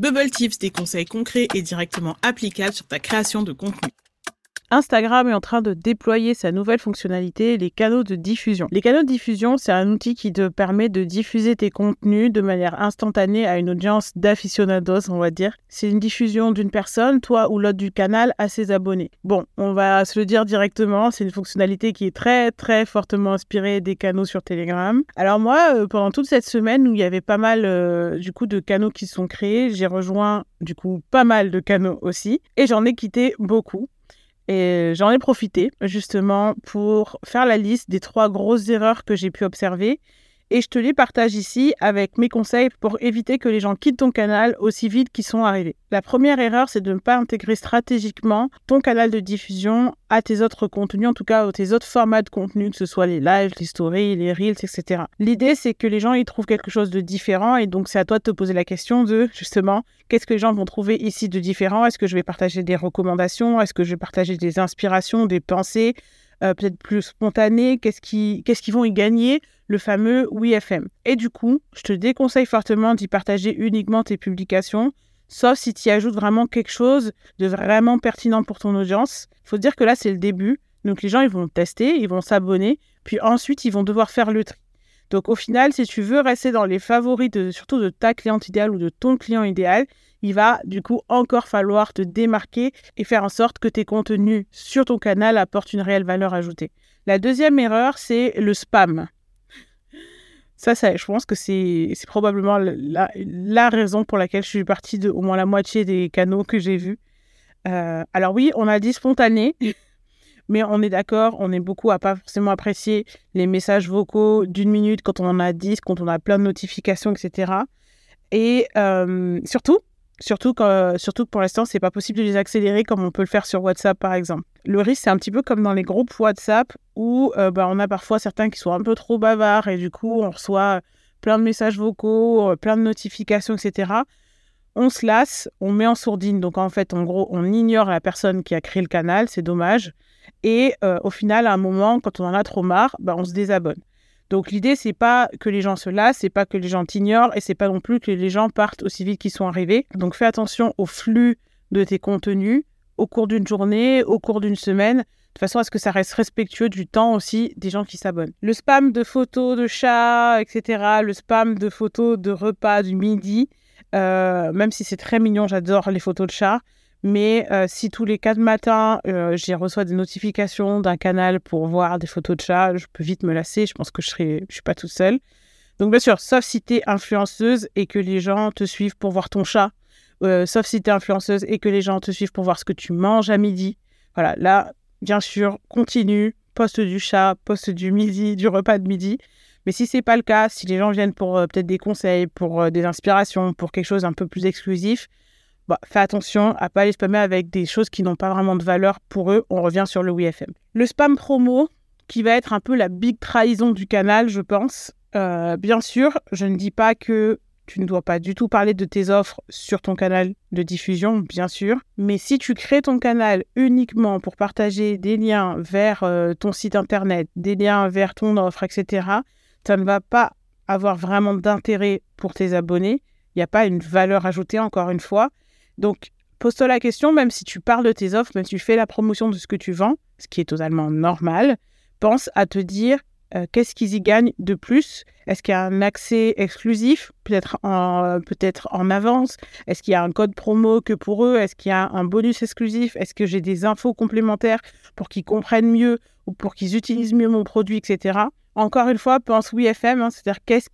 Bubble Tips, des conseils concrets et directement applicables sur ta création de contenu. Instagram est en train de déployer sa nouvelle fonctionnalité, les canaux de diffusion. Les canaux de diffusion, c'est un outil qui te permet de diffuser tes contenus de manière instantanée à une audience d'aficionados, on va dire. C'est une diffusion d'une personne, toi ou l'autre du canal, à ses abonnés. Bon, on va se le dire directement, c'est une fonctionnalité qui est très très fortement inspirée des canaux sur Telegram. Alors moi, euh, pendant toute cette semaine où il y avait pas mal euh, du coup de canaux qui sont créés, j'ai rejoint du coup pas mal de canaux aussi et j'en ai quitté beaucoup. Et j'en ai profité justement pour faire la liste des trois grosses erreurs que j'ai pu observer. Et je te les partage ici avec mes conseils pour éviter que les gens quittent ton canal aussi vite qu'ils sont arrivés. La première erreur, c'est de ne pas intégrer stratégiquement ton canal de diffusion à tes autres contenus, en tout cas à tes autres formats de contenu, que ce soit les lives, les stories, les reels, etc. L'idée, c'est que les gens y trouvent quelque chose de différent et donc c'est à toi de te poser la question de justement qu'est-ce que les gens vont trouver ici de différent? Est-ce que je vais partager des recommandations? Est-ce que je vais partager des inspirations, des pensées euh, peut-être plus spontanées? Qu'est-ce qu'ils qu vont y gagner? Le fameux WeFM. Et du coup, je te déconseille fortement d'y partager uniquement tes publications sauf si tu y ajoutes vraiment quelque chose de vraiment pertinent pour ton audience. Faut dire que là, c'est le début. Donc les gens, ils vont tester, ils vont s'abonner, puis ensuite, ils vont devoir faire le tri. Donc au final, si tu veux rester dans les favoris, surtout de ta cliente idéale ou de ton client idéal, il va du coup encore falloir te démarquer et faire en sorte que tes contenus sur ton canal apportent une réelle valeur ajoutée. La deuxième erreur, c'est le spam. Ça, ça, je pense que c'est probablement la, raison pour laquelle je suis partie de au moins la moitié des canaux que j'ai vus. Euh, alors oui, on a dit spontané. Mais on est d'accord, on est beaucoup à pas forcément apprécier les messages vocaux d'une minute quand on en a 10, quand on a plein de notifications, etc. Et euh, surtout, surtout, que, surtout pour l'instant, c'est pas possible de les accélérer comme on peut le faire sur WhatsApp, par exemple. Le risque, c'est un petit peu comme dans les groupes WhatsApp où euh, bah, on a parfois certains qui sont un peu trop bavards et du coup, on reçoit plein de messages vocaux, euh, plein de notifications, etc on se lasse, on met en sourdine. Donc en fait, en gros, on ignore la personne qui a créé le canal, c'est dommage. Et euh, au final, à un moment, quand on en a trop marre, bah, on se désabonne. Donc l'idée, c'est pas que les gens se lassent, c'est pas que les gens t'ignorent et c'est pas non plus que les gens partent aussi vite qu'ils sont arrivés. Donc fais attention au flux de tes contenus au cours d'une journée, au cours d'une semaine, de façon à ce que ça reste respectueux du temps aussi des gens qui s'abonnent. Le spam de photos de chats, etc., le spam de photos de repas du midi, euh, même si c'est très mignon, j'adore les photos de chats, mais euh, si tous les quatre matins, euh, j'ai reçois des notifications d'un canal pour voir des photos de chats, je peux vite me lasser. Je pense que je ne je suis pas toute seule. Donc bien sûr, sauf si tu es influenceuse et que les gens te suivent pour voir ton chat, euh, sauf si tu es influenceuse et que les gens te suivent pour voir ce que tu manges à midi. Voilà, là, bien sûr, continue, poste du chat, poste du midi, du repas de midi. Mais si c'est pas le cas, si les gens viennent pour peut-être des conseils, pour des inspirations, pour quelque chose un peu plus exclusif, bah, fais attention à pas les spammer avec des choses qui n'ont pas vraiment de valeur pour eux. On revient sur le WFM. Le spam promo, qui va être un peu la big trahison du canal, je pense. Euh, bien sûr, je ne dis pas que tu ne dois pas du tout parler de tes offres sur ton canal de diffusion, bien sûr. Mais si tu crées ton canal uniquement pour partager des liens vers euh, ton site internet, des liens vers ton offre, etc., ça ne va pas avoir vraiment d'intérêt pour tes abonnés. Il n'y a pas une valeur ajoutée, encore une fois. Donc, pose-toi la question, même si tu parles de tes offres, même si tu fais la promotion de ce que tu vends, ce qui est totalement normal, pense à te dire euh, qu'est-ce qu'ils y gagnent de plus? Est-ce qu'il y a un accès exclusif, peut-être en, avance? Est-ce qu'il y a un code promo que pour eux? Est-ce qu'il y a un bonus exclusif? Est-ce que j'ai des infos complémentaires pour qu'ils comprennent mieux ou pour qu'ils utilisent mieux mon produit, etc. Encore une fois, pense oui FM, hein, c'est-à-dire qu'est-ce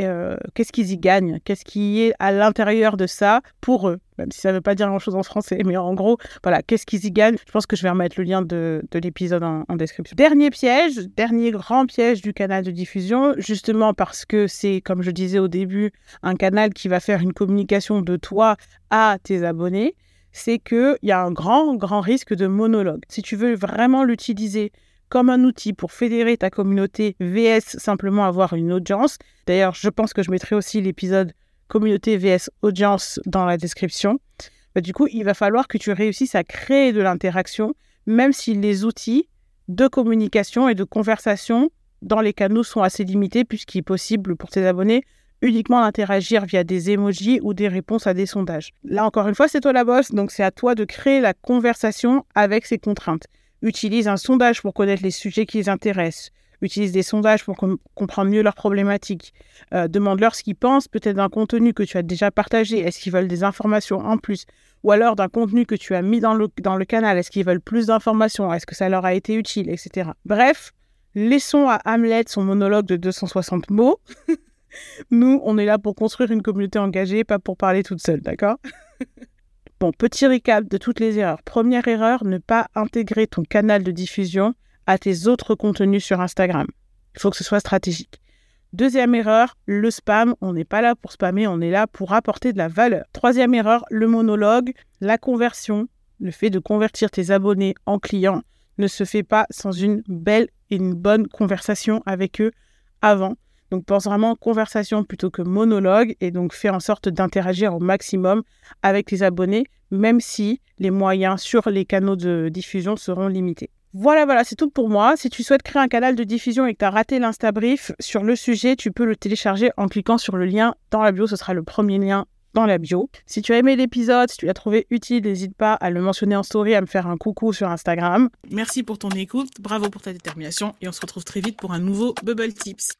euh, qu'est-ce qu'ils y gagnent, qu'est-ce qui est à l'intérieur de ça pour eux, même si ça ne veut pas dire grand-chose en français, mais en gros, voilà, qu'est-ce qu'ils y gagnent? Je pense que je vais remettre le lien de, l'épisode en, description. Dernier piège, dernier grand piège du canal de diffusion, justement parce que c'est, comme je disais au début, un canal qui va faire une communication de toi à tes abonnés, c'est qu'il y a un grand, grand risque de monologue. Si tu veux vraiment l'utiliser comme un outil pour fédérer ta communauté VS simplement avoir une audience. D'ailleurs, je pense que je mettrai aussi l'épisode communauté VS audience dans la description. Bah, du coup, il va falloir que tu réussisses à créer de l'interaction, même si les outils de communication et de conversation dans les canaux sont assez limités, puisqu'il est possible pour tes abonnés uniquement d'interagir via des emojis ou des réponses à des sondages. Là encore une fois, c'est toi la bosse, donc c'est à toi de créer la conversation avec ces contraintes. Utilise un sondage pour connaître les sujets qui les intéressent. Utilise des sondages pour comprendre mieux leurs problématiques. Euh, demande-leur ce qu'ils pensent peut-être d'un contenu que tu as déjà partagé. Est-ce qu'ils veulent des informations en plus? Ou alors d'un contenu que tu as mis dans le, dans le canal. Est-ce qu'ils veulent plus d'informations? Est-ce que ça leur a été utile? Etc. Bref, laissons à Hamlet son monologue de 260 mots. Nous, on est là pour construire une communauté engagée, pas pour parler toute seule, d'accord? Bon, petit récap de toutes les erreurs. Première erreur, ne pas intégrer ton canal de diffusion à tes autres contenus sur Instagram. Il faut que ce soit stratégique. Deuxième erreur, le spam. On n'est pas là pour spammer, on est là pour apporter de la valeur. Troisième erreur, le monologue. La conversion, le fait de convertir tes abonnés en clients, ne se fait pas sans une belle et une bonne conversation avec eux avant. Donc pense vraiment conversation plutôt que monologue et donc fais en sorte d'interagir au maximum avec les abonnés, même si les moyens sur les canaux de diffusion seront limités. Voilà, voilà, c'est tout pour moi. Si tu souhaites créer un canal de diffusion et que tu as raté l'Instabrief sur le sujet, tu peux le télécharger en cliquant sur le lien dans la bio. Ce sera le premier lien dans la bio. Si tu as aimé l'épisode, si tu l'as trouvé utile, n'hésite pas à le mentionner en story, à me faire un coucou sur Instagram. Merci pour ton écoute, bravo pour ta détermination et on se retrouve très vite pour un nouveau Bubble Tips.